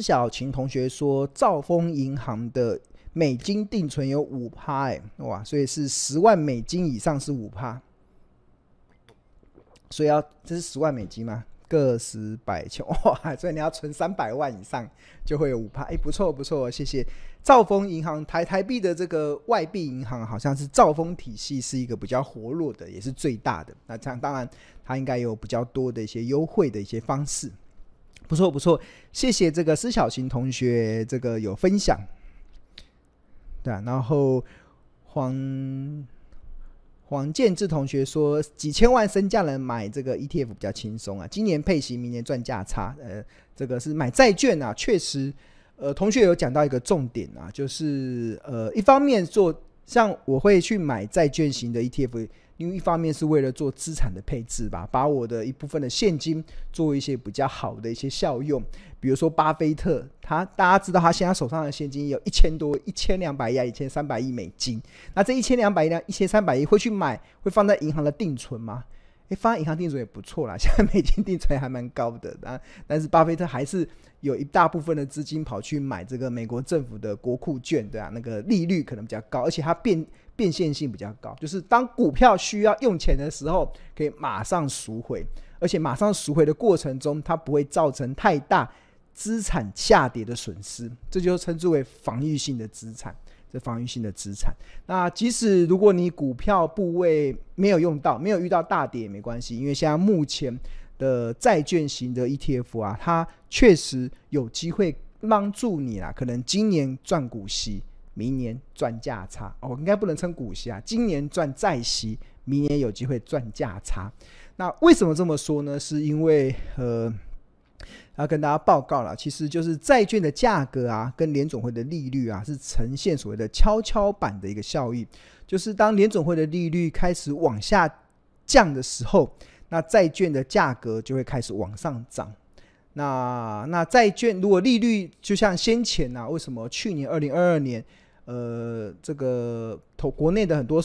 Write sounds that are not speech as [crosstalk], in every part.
小琴同学说，兆丰银行的美金定存有五趴，哎，哇，所以是十万美金以上是五趴，所以要这是十万美金吗？个十百千 [laughs] 哇，所以你要存三百万以上就会有五趴，哎，不错不错，谢谢。兆丰银行台台币的这个外币银行，好像是兆丰体系是一个比较活络的，也是最大的。那这样当然它应该有比较多的一些优惠的一些方式，不错不错，谢谢这个施小琴同学这个有分享，对啊，然后黄。黄建志同学说：“几千万身价人买这个 ETF 比较轻松啊，今年配息，明年赚价差。呃，这个是买债券啊，确实，呃，同学有讲到一个重点啊，就是呃，一方面做像我会去买债券型的 ETF。”因为一方面是为了做资产的配置吧，把我的一部分的现金做一些比较好的一些效用，比如说巴菲特，他大家知道他现在手上的现金有一千多、一千两百亿、一千三百亿美金，那这一千两百亿、一千三百亿会去买，会放在银行的定存吗？诶，发银行定存也不错啦，[laughs] 现在美金定存还蛮高的啊，但是巴菲特还是有一大部分的资金跑去买这个美国政府的国库券，对啊，那个利率可能比较高，而且它变。变现性比较高，就是当股票需要用钱的时候，可以马上赎回，而且马上赎回的过程中，它不会造成太大资产下跌的损失，这就称之为防御性的资产。这防御性的资产，那即使如果你股票部位没有用到，没有遇到大跌也没关系，因为现在目前的债券型的 ETF 啊，它确实有机会帮助你啦，可能今年赚股息。明年赚价差哦，应该不能称股息啊。今年赚债息，明年有机会赚价差。那为什么这么说呢？是因为呃，要跟大家报告了，其实就是债券的价格啊，跟联总会的利率啊，是呈现所谓的跷跷板的一个效应。就是当联总会的利率开始往下降的时候，那债券的价格就会开始往上涨。那那债券如果利率就像先前啊，为什么去年二零二二年？呃，这个投国内的很多，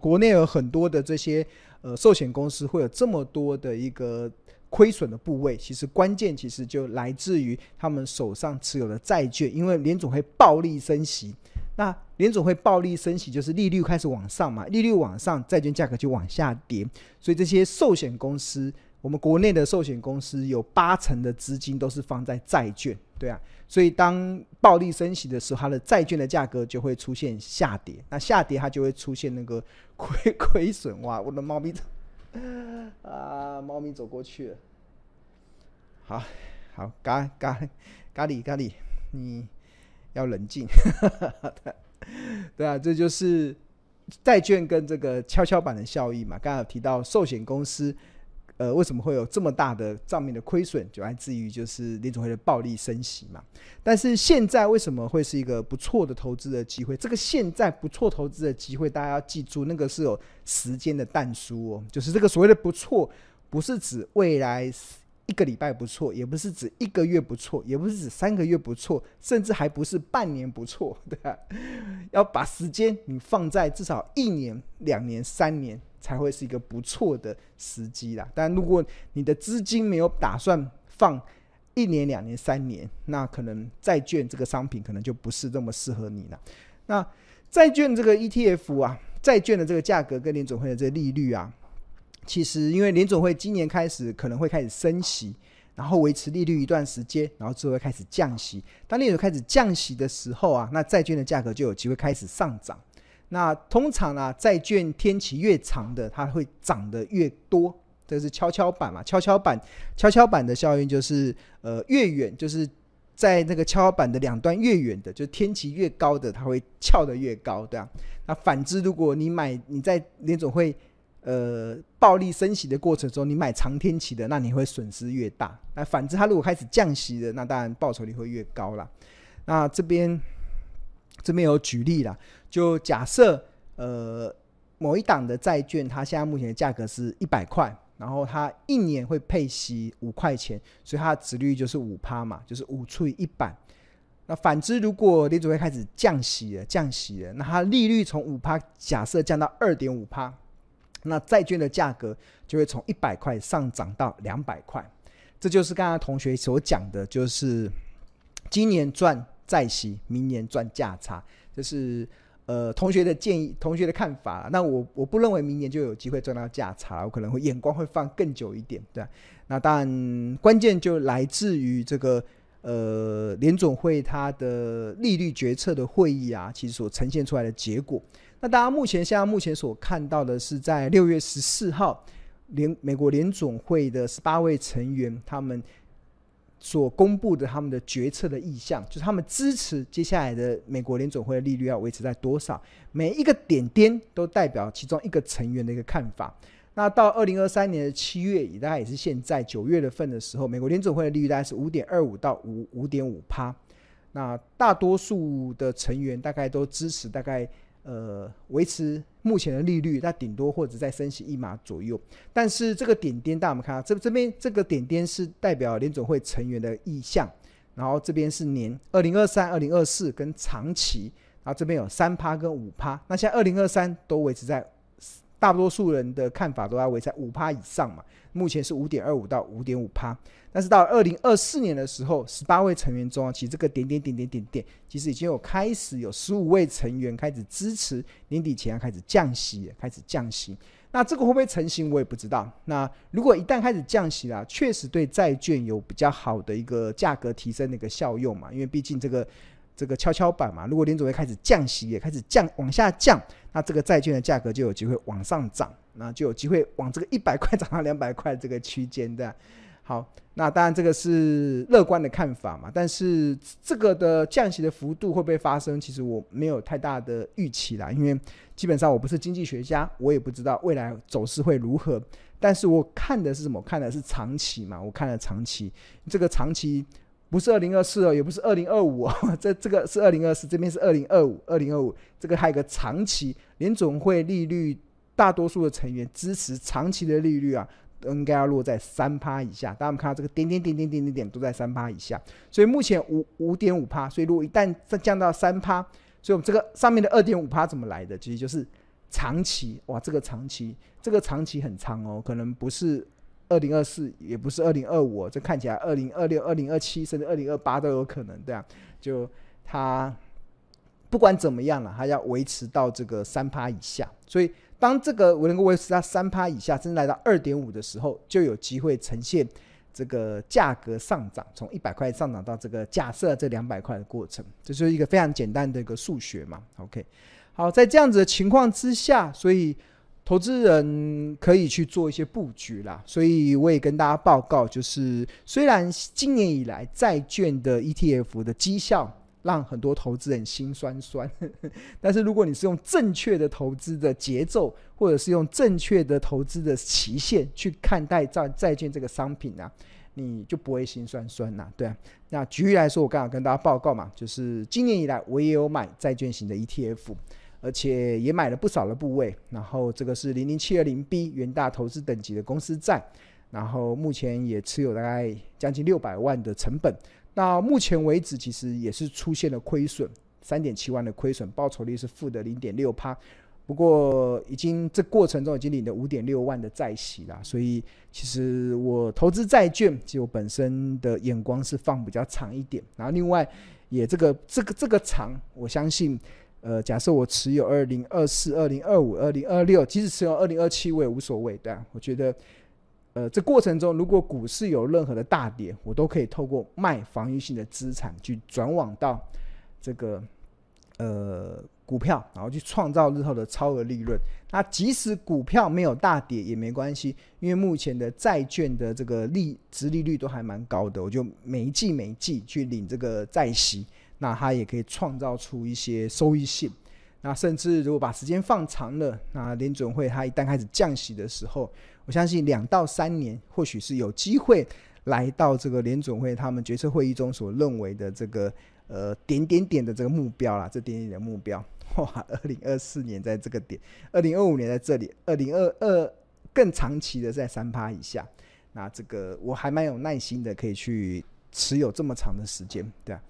国内有很多的这些呃寿险公司会有这么多的一个亏损的部位，其实关键其实就来自于他们手上持有的债券，因为联总会暴力升息，那联总会暴力升息就是利率开始往上嘛，利率往上，债券价格就往下跌，所以这些寿险公司，我们国内的寿险公司有八成的资金都是放在债券，对啊。所以，当暴力升息的时候，它的债券的价格就会出现下跌。那下跌，它就会出现那个亏亏损。哇，我的猫咪，[laughs] 啊，猫咪走过去。好，好，咖咖咖喱咖喱，你要冷静。[laughs] 对啊，这就是债券跟这个跷跷板的效益嘛。刚刚有提到寿险公司。呃，为什么会有这么大的账面的亏损？就来自于就是联总会的暴力升息嘛。但是现在为什么会是一个不错的投资的机会？这个现在不错投资的机会，大家要记住，那个是有时间的但书哦。就是这个所谓的不错，不是指未来一个礼拜不错，也不是指一个月不错，也不是指三个月不错，甚至还不是半年不错，对吧？[laughs] 要把时间你放在至少一年、两年、三年。才会是一个不错的时机啦。但如果你的资金没有打算放一年、两年、三年，那可能债券这个商品可能就不是这么适合你了。那债券这个 ETF 啊，债券的这个价格跟联总会的这个利率啊，其实因为联总会今年开始可能会开始升息，然后维持利率一段时间，然后之后会开始降息。当联准开始降息的时候啊，那债券的价格就有机会开始上涨。那通常啊，债券天期越长的，它会涨得越多。这是跷跷板嘛？跷跷板，跷跷板的效应就是，呃，越远就是在那个跷跷板的两端越远的，就天期越高的，它会翘得越高，对啊。那反之，如果你买你在联准会呃暴力升息的过程中，你买长天期的，那你会损失越大。那反之，它如果开始降息的，那当然报酬率会越高啦。那这边。这边有举例啦，就假设呃某一档的债券，它现在目前的价格是一百块，然后它一年会配息五块钱，所以它的殖率就是五趴嘛，就是五除以一百。那反之，如果联准会开始降息了，降息了，那它利率从五趴假设降到二点五趴，那债券的价格就会从一百块上涨到两百块。这就是刚刚同学所讲的，就是今年赚债息，明年赚价差，这是呃同学的建议，同学的看法。那我我不认为明年就有机会赚到价差，我可能会眼光会放更久一点，对。那当然关键就来自于这个呃联总会它的利率决策的会议啊，其实所呈现出来的结果。那大家目前现在目前所看到的是，在六月十四号联美国联总会的十八位成员他们。所公布的他们的决策的意向，就是他们支持接下来的美国联准会的利率要维持在多少，每一个点点都代表其中一个成员的一个看法。那到二零二三年的七月，也大概也是现在九月的份的时候，美国联准会的利率大概是五点二五到五五点五趴。那大多数的成员大概都支持，大概。呃，维持目前的利率，那顶多或者再升息一码左右。但是这个点点，大家我们看到这这边这个点点是代表联总会成员的意向，然后这边是年二零二三、二零二四跟长期，然后这边有三趴跟五趴。那现在二零二三都维持在。大多数人的看法都要维在五趴以上嘛，目前是五点二五到五点五趴，但是到二零二四年的时候，十八位成员中啊，其实这个点点点点点点，其实已经有开始有十五位成员开始支持年底前要开始降息，开始降息。那这个会不会成型，我也不知道。那如果一旦开始降息啦，确实对债券有比较好的一个价格提升的一个效用嘛，因为毕竟这个。这个跷跷板嘛，如果联准会开始降息，也开始降往下降，那这个债券的价格就有机会往上涨，那就有机会往这个 [laughs] 一百块涨到两百块这个区间的。好，那当然这个是乐观的看法嘛，但是这个的降息的幅度会不会发生，其实我没有太大的预期啦，因为基本上我不是经济学家，我也不知道未来走势会如何，但是我看的是什么？看的是长期嘛，我看了长期，这个长期。不是二零二四哦，也不是二零二五哦，[laughs] 这这个是二零二四，这边是二零二五，二零二五这个还有个长期联总会利率，大多数的成员支持长期的利率啊，应该要落在三趴以下。大家们看到这个点点点点点点点都在三趴以下，所以目前五五点五趴，所以如果一旦再降到三趴，所以我们这个上面的二点五趴怎么来的？其实就是长期哇，这个长期这个长期很长哦，可能不是。二零二四也不是二零二五，这看起来二零二六、二零二七甚至二零二八都有可能，对啊，就它不管怎么样了，它要维持到这个三趴以下。所以当这个我能够维持在三趴以下，甚至来到二点五的时候，就有机会呈现这个价格上涨，从一百块上涨到这个假设这两百块的过程，这就是一个非常简单的一个数学嘛。OK，好，在这样子的情况之下，所以。投资人可以去做一些布局啦，所以我也跟大家报告，就是虽然今年以来债券的 ETF 的绩效让很多投资人心酸酸，[laughs] 但是如果你是用正确的投资的节奏，或者是用正确的投资的期限去看待债债券这个商品啊，你就不会心酸酸呐，对啊。那举例来说，我刚好跟大家报告嘛，就是今年以来我也有买债券型的 ETF。而且也买了不少的部位，然后这个是零零七二零 B 元大投资等级的公司债，然后目前也持有大概将近六百万的成本。到目前为止，其实也是出现了亏损，三点七万的亏损，报酬率是负的零点六趴。不过已经这过程中已经领了五点六万的债息了，所以其实我投资债券，就本身的眼光是放比较长一点。然后另外也这个这个这个长，我相信。呃，假设我持有二零二四、二零二五、二零二六，即使持有二零二七，我也无所谓，对啊。我觉得，呃，这过程中如果股市有任何的大跌，我都可以透过卖防御性的资产去转往到这个呃股票，然后去创造日后的超额利润。那即使股票没有大跌也没关系，因为目前的债券的这个利殖利率都还蛮高的，我就每一季每一季去领这个债息。那它也可以创造出一些收益性，那甚至如果把时间放长了，那联准会它一旦开始降息的时候，我相信两到三年或许是有机会来到这个联准会他们决策会议中所认为的这个呃点点点的这个目标啦，这点点的目标，哇，二零二四年在这个点，二零二五年在这里，二零二二更长期的在三趴以下，那这个我还蛮有耐心的，可以去持有这么长的时间，对啊。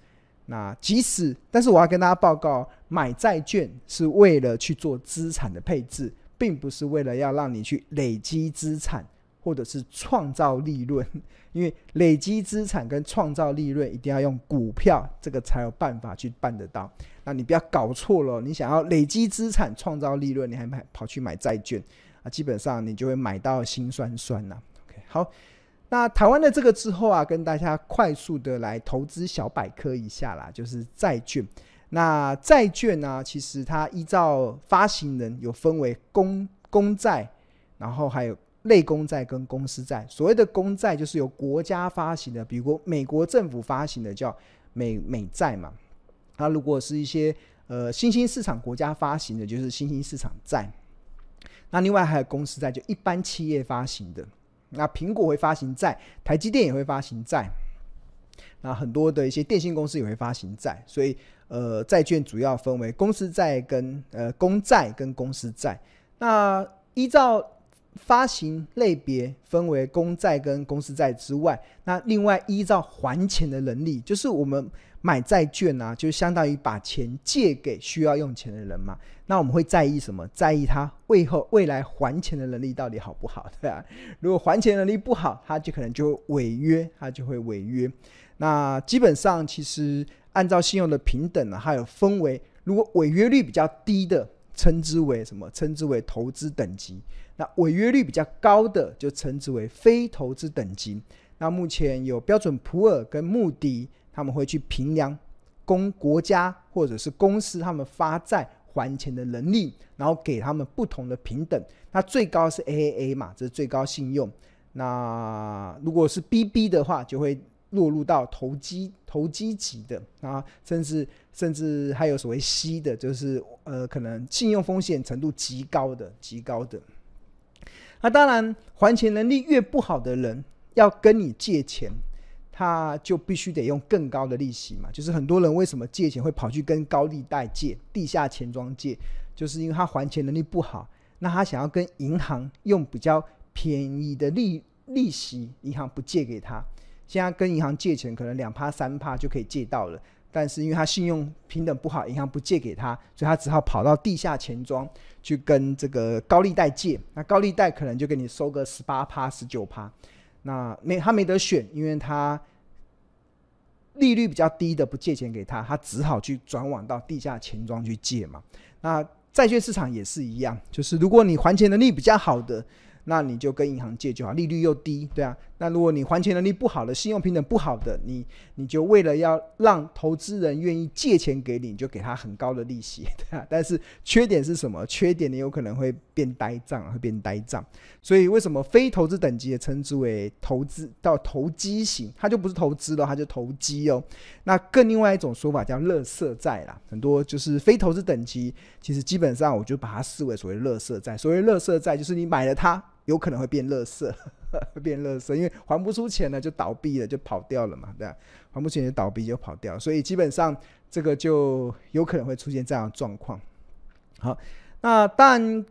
那即使，但是我要跟大家报告，买债券是为了去做资产的配置，并不是为了要让你去累积资产或者是创造利润，[laughs] 因为累积资产跟创造利润一定要用股票，这个才有办法去办得到。那你不要搞错了，你想要累积资产、创造利润，你还买跑去买债券啊？基本上你就会买到心酸酸呐。OK，好，那台湾的这个之后啊，跟大家快速的来投资小百科一下啦，就是债券。那债券呢、其实它依照发行人有分为公公债，然后还有类公债跟公司债。所谓的公债就是由国家发行的，比如美国政府发行的叫美美债嘛。那如果是一些呃新兴市场国家发行的，就是新兴市场债。那另外还有公司债，就一般企业发行的。那苹果会发行债，台积电也会发行债。那很多的一些电信公司也会发行债，所以呃，债券主要分为公司债跟呃公债跟公司债。那依照发行类别分为公债跟公司债之外，那另外依照还钱的能力，就是我们买债券啊，就相当于把钱借给需要用钱的人嘛。那我们会在意什么？在意他未后未来还钱的能力到底好不好，对啊，如果还钱能力不好，他就可能就违约，他就会违约。那基本上，其实按照信用的平等呢，还有分为，如果违约率比较低的，称之为什么？称之为投资等级。那违约率比较高的，就称之为非投资等级。那目前有标准普尔跟穆迪，他们会去评量公国家或者是公司他们发债还钱的能力，然后给他们不同的平等。那最高是 AAA 嘛，这是最高信用。那如果是 BB 的话，就会。落入到投机投机级的啊，甚至甚至还有所谓 C 的，就是呃，可能信用风险程度极高的极高的。那当然，还钱能力越不好的人，要跟你借钱，他就必须得用更高的利息嘛。就是很多人为什么借钱会跑去跟高利贷借、地下钱庄借，就是因为他还钱能力不好，那他想要跟银行用比较便宜的利利息，银行不借给他。现在跟银行借钱，可能两趴三趴就可以借到了，但是因为他信用平等不好，银行不借给他，所以他只好跑到地下钱庄去跟这个高利贷借。那高利贷可能就给你收个十八趴、十九趴，那没他没得选，因为他利率比较低的不借钱给他，他只好去转往到地下钱庄去借嘛。那债券市场也是一样，就是如果你还钱能力比较好的。那你就跟银行借就好，利率又低，对啊。那如果你还钱能力不好的，信用平等不好的，你你就为了要让投资人愿意借钱给你，你就给他很高的利息，对啊。但是缺点是什么？缺点你有可能会变呆账，会变呆账。所以为什么非投资等级也称之为投资到投机型？它就不是投资了，它就投机哦。那更另外一种说法叫垃圾债啦，很多就是非投资等级，其实基本上我就把它视为所谓垃圾债。所谓垃圾债，就是你买了它。有可能会变垃圾，会 [laughs] 变垃圾，因为还不出钱了就倒闭了，就跑掉了嘛，对吧？还不出钱就倒闭就跑掉，所以基本上这个就有可能会出现这样的状况。好，那但，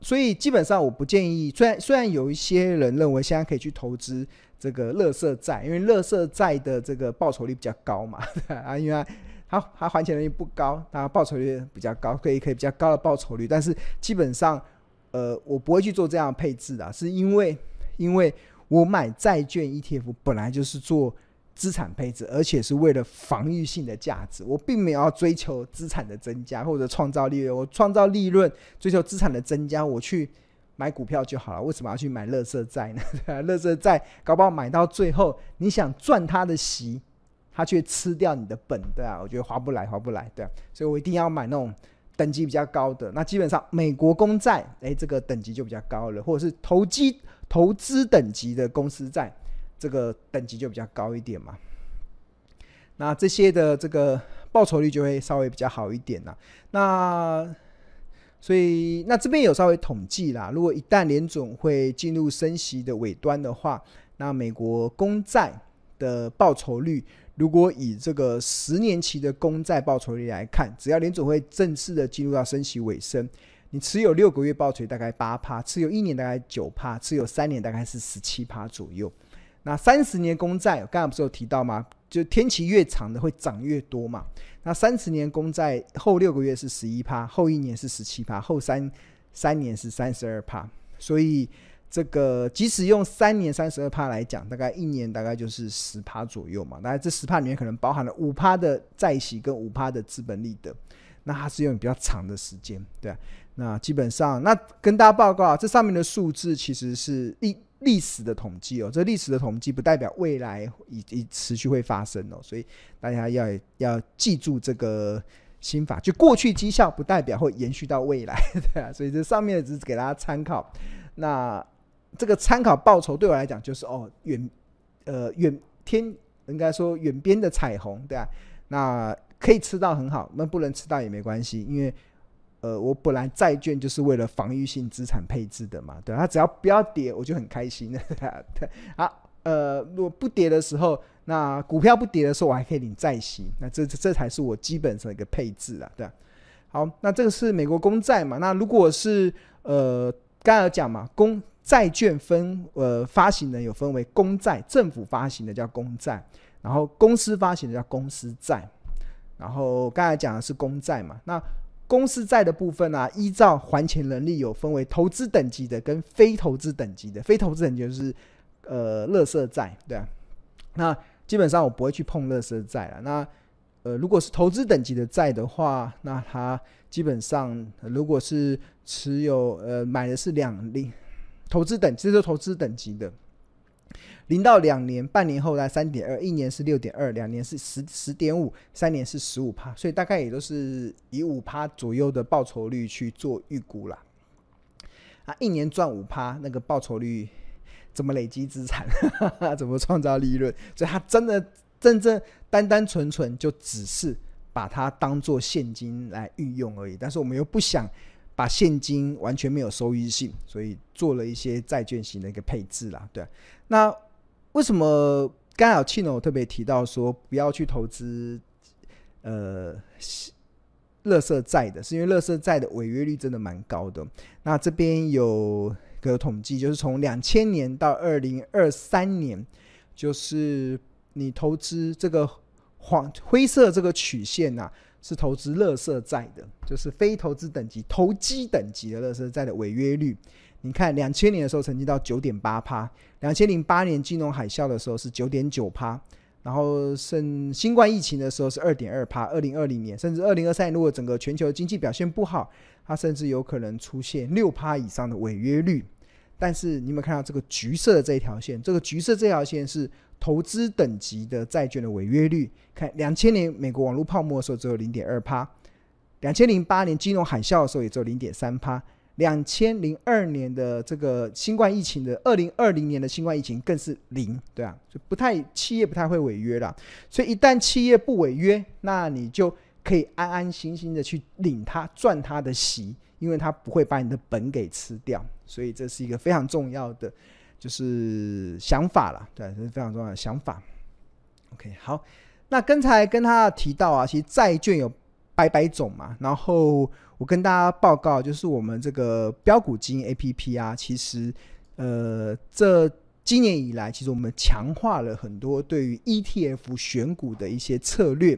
所以基本上我不建议。虽然虽然有一些人认为现在可以去投资这个垃圾债，因为垃圾债的这个报酬率比较高嘛，[laughs] 啊，因为它它还钱能力不高，它报酬率比较高，可以可以比较高的报酬率，但是基本上。呃，我不会去做这样配置的，是因为，因为我买债券 ETF 本来就是做资产配置，而且是为了防御性的价值，我并没有要追求资产的增加或者创造利润，我创造利润，追求资产的增加，我去买股票就好了，为什么要去买乐色债呢？乐色，债搞不好买到最后，你想赚它的息，它却吃掉你的本，对啊，我觉得划不来，划不来，对啊，所以我一定要买那种。等级比较高的，那基本上美国公债，诶，这个等级就比较高了，或者是投机投资等级的公司债，这个等级就比较高一点嘛。那这些的这个报酬率就会稍微比较好一点啦。那所以那这边有稍微统计啦，如果一旦联总会进入升息的尾端的话，那美国公债的报酬率。如果以这个十年期的公债报酬率来看，只要联总会正式的进入到升息尾声，你持有六个月报酬大概八趴，持有一年大概九趴，持有三年大概是十七趴左右。那三十年公债，我刚才不是有提到吗？就天期越长的会涨越多嘛。那三十年公债后六个月是十一趴，后一年是十七趴，后三三年是三十二趴。所以这个即使用三年三十二趴来讲，大概一年大概就是十趴左右嘛。大概这十趴里面可能包含了五趴的债息跟五趴的资本利得，那它是用比较长的时间，对。那基本上，那跟大家报告，这上面的数字其实是历历史的统计哦。这历史的统计不代表未来已已持续会发生哦，所以大家要要记住这个心法，就过去绩效不代表会延续到未来，对啊。所以这上面只是给大家参考。那这个参考报酬对我来讲就是哦远呃远天应该说远边的彩虹对啊，那可以吃到很好，那不能吃到也没关系，因为呃我本来债券就是为了防御性资产配置的嘛，对它只要不要跌我就很开心 [laughs] 对啊对好呃如果不跌的时候，那股票不跌的时候我还可以领债息，那这这这才是我基本上一个配置啊，对啊好，那这个是美国公债嘛，那如果是呃刚才有讲嘛公。债券分呃发行人有分为公债，政府发行的叫公债，然后公司发行的叫公司债，然后刚才讲的是公债嘛，那公司债的部分呢、依照还钱能力有分为投资等级的跟非投资等级的，非投资等级就是呃垃圾债，对啊，那基本上我不会去碰垃圾债了，那呃如果是投资等级的债的话，那它基本上如果是持有呃买的是两零。投资等，这是投资等级的，零到两年，半年后在三点二，一年是六点二，两年是十十点五，三年是十五趴，所以大概也都是以五趴左右的报酬率去做预估啦。啊，一年赚五趴，那个报酬率怎么累积资产？[laughs] 怎么创造利润？所以它真的真正单单纯纯就只是把它当做现金来运用而已。但是我们又不想。把现金完全没有收益性，所以做了一些债券型的一个配置啦，对。那为什么刚才有庆呢？我特别提到说不要去投资呃，乐色债的，是因为乐色债的违约率真的蛮高的。那这边有个统计，就是从两千年到二零二三年，就是你投资这个黄灰色这个曲线呐、啊。是投资垃圾债的，就是非投资等级、投机等级的垃圾债的违约率。你看，两千年的时候曾经到九点八趴，两千零八年金融海啸的时候是九点九趴，然后甚新冠疫情的时候是二点二趴，二零二零年甚至二零二三年，如果整个全球经济表现不好，它甚至有可能出现六趴以上的违约率。但是你有没有看到这个橘色的这一条线？这个橘色这条线是。投资等级的债券的违约率，看两千年美国网络泡沫的时候只有零点二趴，两千零八年金融海啸的时候也只有零点三趴，两千零二年的这个新冠疫情的二零二零年的新冠疫情更是零，对啊，就不太企业不太会违约了，所以一旦企业不违约，那你就可以安安心心的去领它赚它的息，因为它不会把你的本给吃掉，所以这是一个非常重要的。就是想法了，对，这是非常重要的想法。OK，好，那刚才跟他提到啊，其实债券有百百种嘛，然后我跟大家报告，就是我们这个标股基金 APP 啊，其实呃，这今年以来，其实我们强化了很多对于 ETF 选股的一些策略。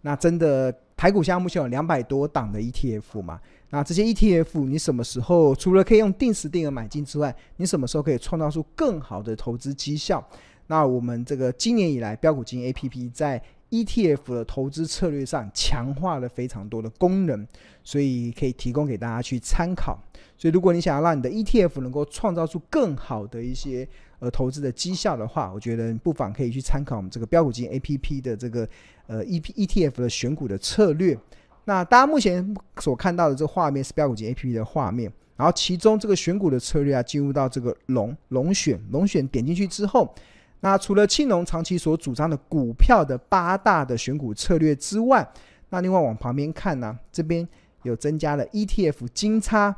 那真的台股现在目前有两百多档的 ETF 嘛。那这些 ETF，你什么时候除了可以用定时定额买进之外，你什么时候可以创造出更好的投资绩效？那我们这个今年以来标股金 APP 在 ETF 的投资策略上强化了非常多的功能，所以可以提供给大家去参考。所以如果你想要让你的 ETF 能够创造出更好的一些呃投资的绩效的话，我觉得不妨可以去参考我们这个标股金 APP 的这个呃 EP ETF 的选股的策略。那大家目前所看到的这个画面是标股金 APP 的画面，然后其中这个选股的策略啊，进入到这个龙龙选龙选点进去之后，那除了庆龙长期所主张的股票的八大的选股策略之外，那另外往旁边看呢、这边有增加了 ETF 金叉、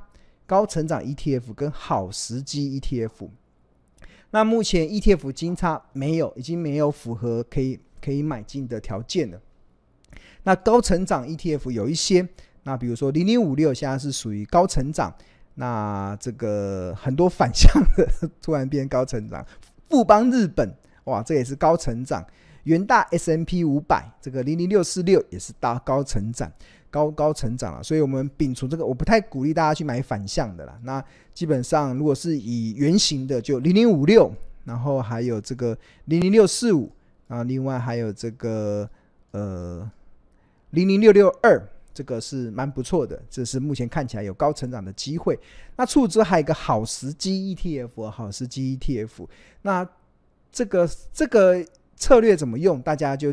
高成长 ETF 跟好时机 ETF。那目前 ETF 金叉没有，已经没有符合可以可以买进的条件了。那高成长 ETF 有一些，那比如说零零五六现在是属于高成长，那这个很多反向的突然变高成长，富邦日本哇，这也是高成长，元大 S M P 五百这个零零六四六也是大高成长，高高成长了。所以我们摒除这个，我不太鼓励大家去买反向的啦。那基本上如果是以圆形的，就零零五六，然后还有这个零零六四五，啊，另外还有这个呃零零六六二。这个是蛮不错的，这是目前看起来有高成长的机会。那除此之外还有一个好时机 ETF，好时机 ETF。那这个这个策略怎么用？大家就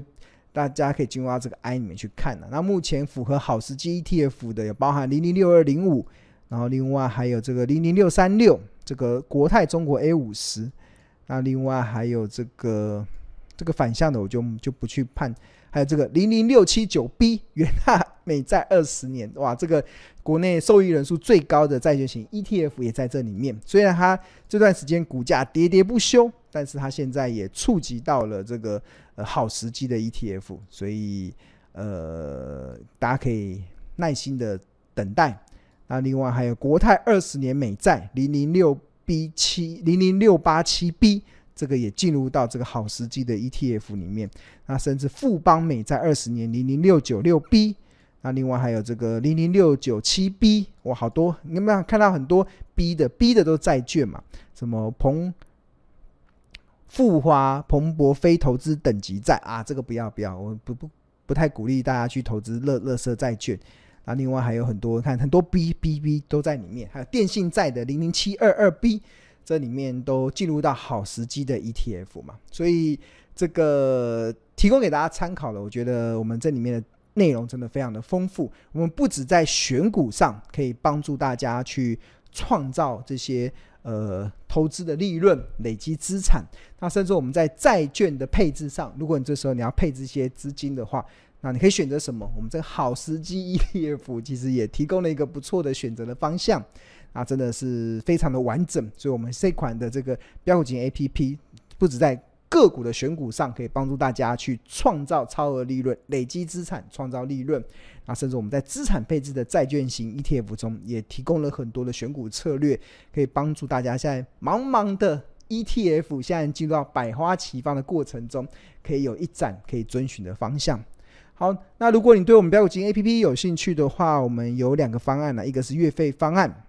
大家可以进入到这个 I 里面去看了。那目前符合好时机 ETF 的有包含零零六二零五，然后另外还有这个零零六三六，这个国泰中国 A 五十。那另外还有这个这个反向的，我就就不去判。还有这个零零六七九 B 元大美债二十年，哇，这个国内受益人数最高的债券型 ETF 也在这里面。虽然它这段时间股价跌跌不休，但是它现在也触及到了这个呃好时机的 ETF，所以呃大家可以耐心的等待。那另外还有国泰二十年美债零零六 B 七零零六八七 B。这个也进入到这个好时机的 ETF 里面，那甚至富邦美债二十年零零六九六 B，那另外还有这个零零六九七 B，哇，好多，你有没有看到很多 B 的 B 的都是债券嘛？什么鹏富华鹏博非投资等级债啊？这个不要不要，我不不不太鼓励大家去投资乐乐色债券。那另外还有很多，看很多 B B B 都在里面，还有电信债的零零七二二 B。这里面都进入到好时机的 ETF 嘛，所以这个提供给大家参考了。我觉得我们这里面的内容真的非常的丰富。我们不止在选股上可以帮助大家去创造这些呃投资的利润、累积资产，那甚至我们在债券的配置上，如果你这时候你要配置一些资金的话，那你可以选择什么？我们这个好时机 ETF 其实也提供了一个不错的选择的方向。啊，真的是非常的完整，所以，我们这款的这个标股金 APP，不止在个股的选股上可以帮助大家去创造超额利润、累积资产、创造利润，啊，甚至我们在资产配置的债券型 ETF 中，也提供了很多的选股策略，可以帮助大家现在茫茫的 ETF 现在进入到百花齐放的过程中，可以有一盏可以遵循的方向。好，那如果你对我们标股金 APP 有兴趣的话，我们有两个方案呢，一个是月费方案。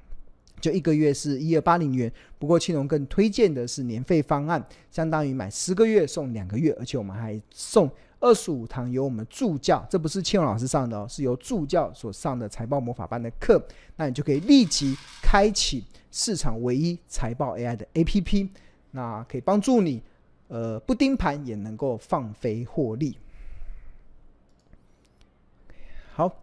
就一个月是一二八零元，不过青龙更推荐的是年费方案，相当于买十个月送两个月，而且我们还送二十五堂由我们助教，这不是青龙老师上的哦，是由助教所上的财报魔法班的课，那你就可以立即开启市场唯一财报 AI 的 APP，那可以帮助你，呃，不盯盘也能够放飞获利。好。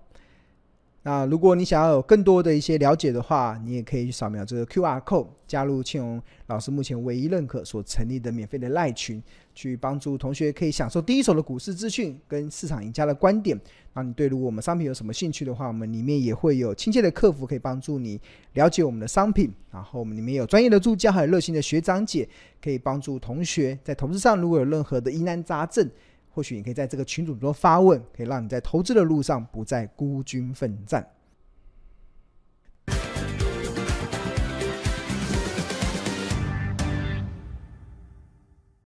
那如果你想要有更多的一些了解的话，你也可以去扫描这个 QR code，加入庆荣老师目前唯一认可所成立的免费的赖群，去帮助同学可以享受第一手的股市资讯跟市场赢家的观点。那你对如果我们商品有什么兴趣的话，我们里面也会有亲切的客服可以帮助你了解我们的商品。然后我们里面有专业的助教，还有热心的学长姐，可以帮助同学在投资上如果有任何的疑难杂症。或许你可以在这个群组中发问，可以让你在投资的路上不再孤军奋战。